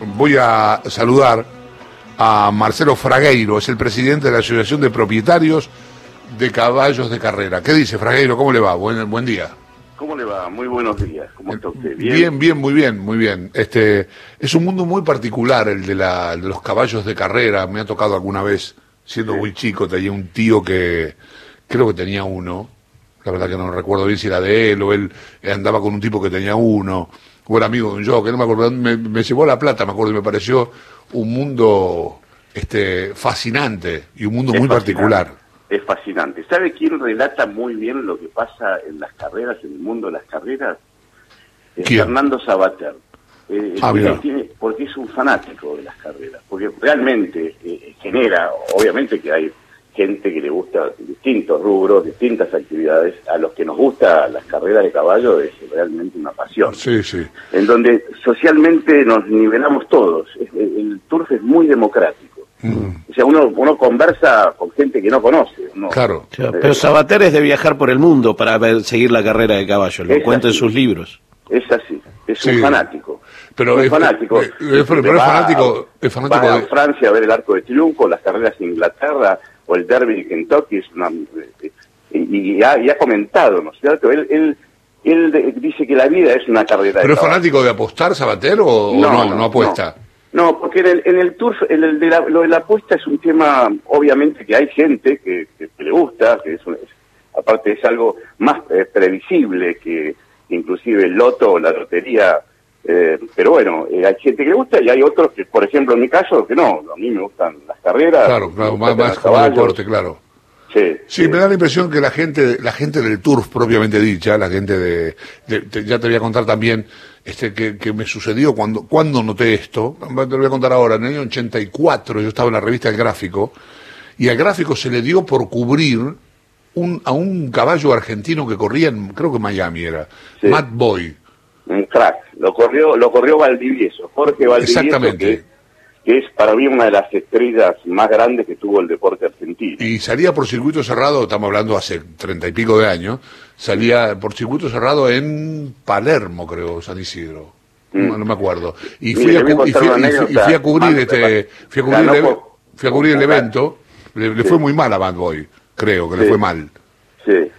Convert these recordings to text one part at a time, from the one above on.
voy a saludar a Marcelo Fragueiro, es el presidente de la Asociación de Propietarios de Caballos de Carrera. ¿Qué dice Fragueiro? ¿Cómo le va? Buen, buen día. ¿Cómo le va? Muy buenos días. ¿Cómo está usted? ¿Bien? bien, muy bien, muy bien. Este es un mundo muy particular el de, la, de los caballos de carrera. Me ha tocado alguna vez, siendo muy chico, tenía un tío que creo que tenía uno. La verdad que no recuerdo bien si era de él o él andaba con un tipo que tenía uno. O era amigo de yo, que no me acuerdo. Me, me llevó la plata, me acuerdo, y me pareció un mundo este fascinante y un mundo muy particular es fascinante. ¿Sabe quién relata muy bien lo que pasa en las carreras, en el mundo de las carreras? Es Fernando Sabater. Eh, ah, porque es un fanático de las carreras, porque realmente eh, genera, obviamente que hay gente que le gusta distintos rubros, distintas actividades, a los que nos gusta las carreras de caballo es realmente una pasión. Sí, sí. En donde socialmente nos nivelamos todos. El turf es muy democrático o sea, uno, uno conversa con gente que no conoce. Claro. Pero Sabater es de viajar por el mundo para ver, seguir la carrera de caballo, lo cuenta en sus libros. Es así, es un fanático. Pero es, fanático. Es, pero, es fanático, es fanático va a Francia a ver el Arco de Triunfo, las carreras en Inglaterra o el Derby de Kentucky. Es una, y, ha, y, ha, comentado, ¿no es cierto? Él, él, él dice que la vida es una carrera. ¿Pero es fanático de apostar, Sabater, o no, no, apuesta? No, porque en el, en el turf, el de la, lo de la apuesta es un tema, obviamente, que hay gente que, le gusta, que es, aparte es algo más eh, previsible que inclusive el loto o la lotería, eh, pero bueno, eh, hay gente que le gusta y hay otros que, por ejemplo, en mi caso, que no, a mí me gustan las carreras. Claro, claro, más, más como deporte, claro. Sí, sí, me da la impresión que la gente, la gente del turf propiamente dicha, la gente de, ya te voy a contar también este que, me sucedió cuando, cuando noté esto, te lo voy a contar ahora, en el año 84 yo estaba en la revista El Gráfico, y al gráfico se le dio por cubrir un, a un caballo argentino que corría en, creo que Miami era, Matt Boy. Un crack, lo corrió, lo corrió Valdivieso, Jorge Valdivieso. Exactamente que es para mí una de las estrellas más grandes que tuvo el deporte argentino. Y salía por circuito cerrado, estamos hablando hace treinta y pico de años, salía por circuito cerrado en Palermo, creo, San Isidro. No, me acuerdo. Y fui, a, cubrir este, fui a cubrir, el, evento, le, fue muy mal a Bad Boy, creo que le fue mal. Sí.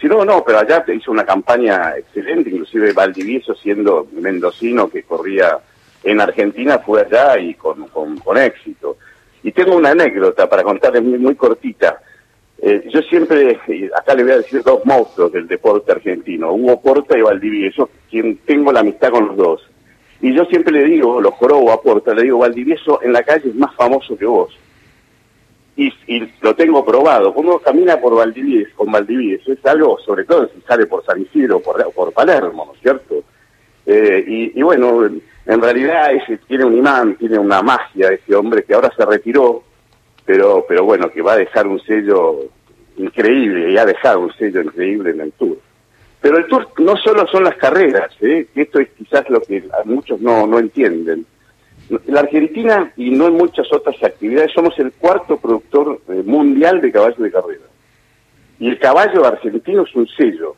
Sí, no, no, pero allá hizo una campaña excelente, inclusive Valdivieso siendo mendocino que corría en Argentina fue allá y con, con, éxito. Y tengo una anécdota para contarles muy, muy cortita. Eh, yo siempre, acá le voy a decir dos monstruos del deporte argentino, Hugo Porta y Valdivieso, quien tengo la amistad con los dos. Y yo siempre le digo, lo jorobo a Porta, le digo, Valdivieso en la calle es más famoso que vos. Y, y lo tengo probado. Cuando camina por Valdivieso, con Valdivieso, es algo, sobre todo si sale por San Isidro por, por Palermo, ¿no es cierto? Eh, y, y bueno, en realidad ese tiene un imán, tiene una magia ese hombre que ahora se retiró, pero, pero bueno, que va a dejar un sello increíble y ha dejado un sello increíble en el Tour. Pero el Tour no solo son las carreras, ¿eh? esto es quizás lo que muchos no, no entienden. La Argentina y no en muchas otras actividades somos el cuarto productor eh, mundial de caballos de carrera. Y el caballo argentino es un sello.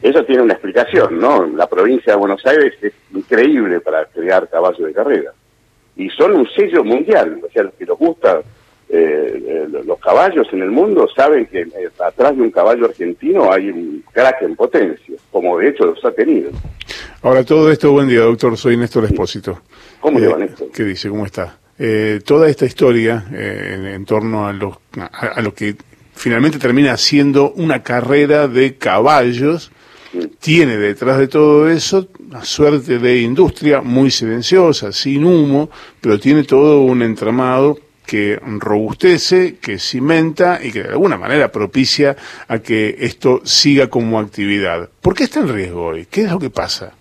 Eso tiene una explicación, ¿no? La provincia de Buenos Aires es increíble para crear caballos de carrera. Y son un sello mundial, o sea, los que les gusta eh, eh, los caballos en el mundo saben que eh, atrás de un caballo argentino hay un crack en potencia, como de hecho los ha tenido. Ahora, todo esto, buen día, doctor, soy Néstor Espósito. ¿Cómo le va, Néstor? ¿Qué dice? ¿Cómo está? toda esta historia en, torno a, los, a lo que finalmente termina siendo una carrera de caballos, tiene detrás de todo eso una suerte de industria muy silenciosa, sin humo, pero tiene todo un entramado que robustece, que cimenta y que de alguna manera propicia a que esto siga como actividad. ¿Por qué está en riesgo hoy? ¿Qué es lo que pasa?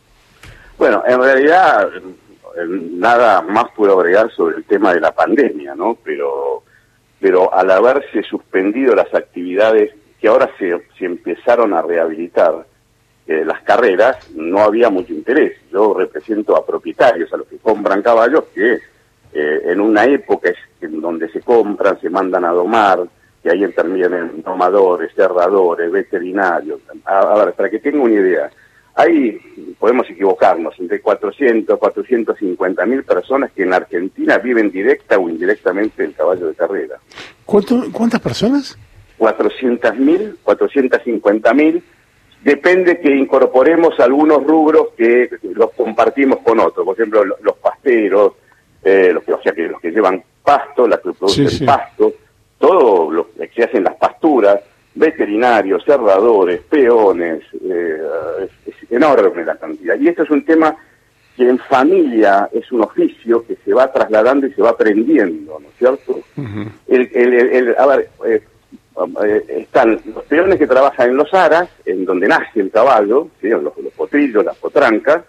Bueno, en realidad nada más puedo agregar sobre el tema de la pandemia, ¿no? Pero, pero al haberse suspendido las actividades que ahora se, empezaron a rehabilitar, las carreras no había mucho interés. Yo represento a propietarios, a los que compran caballos, que eh, en una época donde se compran, se mandan a domar, que ahí intervienen domadores, cerradores, veterinarios. A, ver, para que tenga una idea, hay, podemos equivocarnos, entre 400, 450 mil personas que en Argentina viven directa o indirectamente el caballo de carrera. ¿Cuántas personas? 400 mil, 450 mil. Depende que incorporemos algunos rubros que los compartimos con otros. Por ejemplo, los pasteros, eh, los, que, o sea, que los que llevan pasto, las que producen pasto, todo lo que se hacen las pasturas, veterinarios, cerradores, peones, eh, es, enorme la cantidad. Y esto es un tema que en familia es un oficio que se va trasladando y se va aprendiendo, ¿no es cierto? el, el, a ver, eh, eh, están los peones que trabajan en los aras, en donde nace el caballo, los, los potrillos, las potrancas,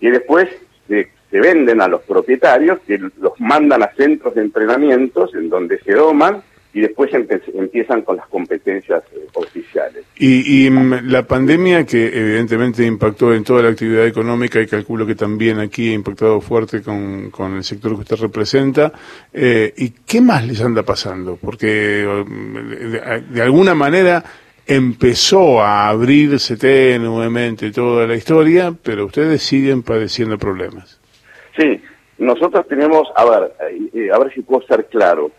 y después se, se venden a los propietarios que los mandan a centros de entrenamientos en donde se doman y después empiezan con las competencias eh, oficiales. Y, mm, la pandemia que evidentemente impactó en toda la actividad económica y calculo que también aquí ha impactado fuerte con, el sector que usted representa, eh, ¿y qué más les anda pasando? Porque mm, de, alguna manera empezó a abrirse tenuemente toda la historia, pero ustedes siguen padeciendo problemas. Sí, nosotros tenemos, a ver, eh, a ver si puedo ser claro,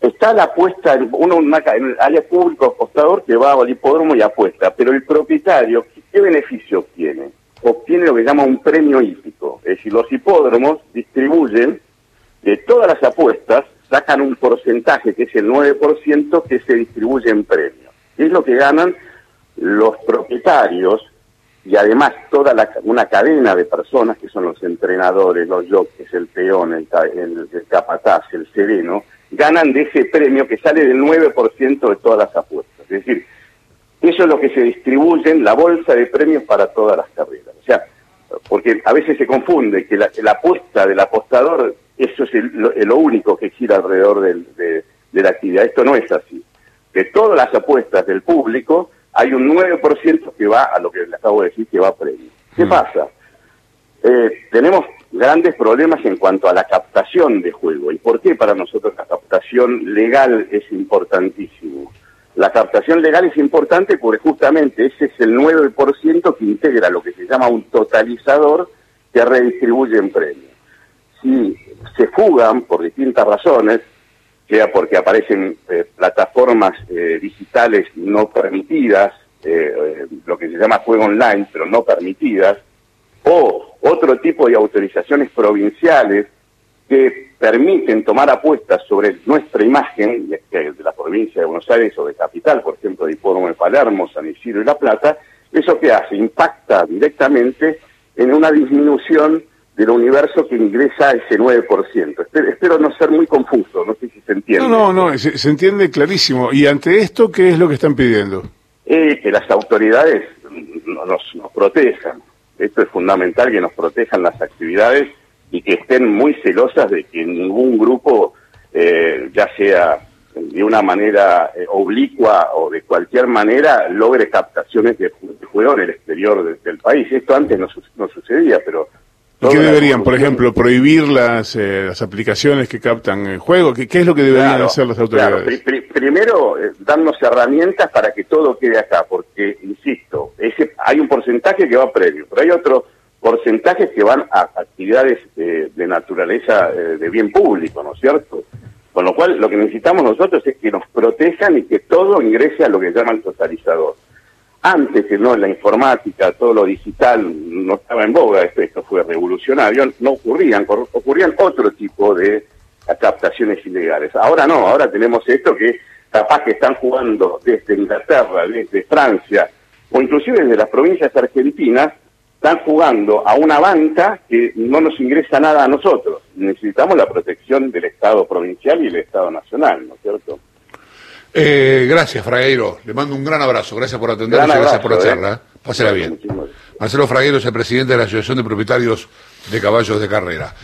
está la apuesta, uno en, el área público apostador que va al hipódromo y apuesta, pero el propietario, ¿qué beneficio obtiene? Obtiene lo que llama un premio hípico, es decir, los hipódromos distribuyen de todas las apuestas, sacan un porcentaje que es el 9% que se distribuye en premios. Es lo que ganan los propietarios y además toda la, una cadena de personas que son los entrenadores, los jockeys, el peón, el, el, el capataz, el sereno, ganan de ese premio que sale del 9% de todas las apuestas. Es decir, eso es lo que se distribuye en la bolsa de premios para todas las carreras. O sea, porque a veces se confunde que la, apuesta del apostador, eso es lo, único que gira alrededor de, la actividad. Esto no es así. De todas las apuestas del público, hay un 9% que va a lo que le acabo de decir, que va a premio. ¿Qué mm. pasa? Eh, tenemos grandes problemas en cuanto a la captación de juego. ¿Y por qué para nosotros la captación legal es importantísimo? La captación legal es importante porque justamente ese es el 9% que integra lo que se llama un totalizador que redistribuye en premios. Si se fugan por distintas razones, sea porque aparecen eh, plataformas eh, digitales no permitidas, eh, lo que se llama juego online, pero no permitidas, o otro tipo de autorizaciones provinciales que permiten tomar apuestas sobre nuestra imagen de, la provincia de Buenos Aires o de Capital, por ejemplo, de Hipódromo de Palermo, San Isidro y La Plata, ¿eso qué hace? Impacta directamente en una disminución del universo que ingresa a ese 9%. Espero, no ser muy confuso, no sé si se entiende. No, no, no, se, entiende clarísimo. ¿Y ante esto qué es lo que están pidiendo? Eh, que las autoridades nos protejan. Esto es fundamental que nos protejan las actividades y que estén muy celosas de que ningún grupo, eh, ya sea de una manera eh, oblicua o de cualquier manera, logre captaciones de, juego en el exterior del país. Esto antes no, no sucedía, pero ¿Qué deberían, por ejemplo, prohibir las, eh, las aplicaciones que captan el juego? ¿Qué, qué es lo que deberían hacer las autoridades? primero, eh, darnos herramientas para que todo quede acá, porque, insisto, ese, hay un porcentaje que va previo, pero hay otros porcentajes que van a actividades eh, de naturaleza de bien público, ¿no es cierto? Con lo cual, lo que necesitamos nosotros es que nos protejan y que todo ingrese a lo que llaman totalizador antes que no la informática, todo lo digital no estaba en boga, esto, esto fue revolucionario, no ocurrían, ocurrían otro tipo de captaciones ilegales. Ahora no, ahora tenemos esto que capaz que están jugando desde Inglaterra, desde Francia, o inclusive desde las provincias argentinas, están jugando a una banca que no nos ingresa nada a nosotros. Necesitamos la protección del Estado provincial y el Estado nacional, ¿no es cierto? Eh, gracias, Fragueiro. Le mando un gran abrazo. Gracias por atendernos y gracias por la charla. ¿eh? Pásela bien. Marcelo Fragueiro es el presidente de la Asociación de Propietarios de Caballos de Carrera.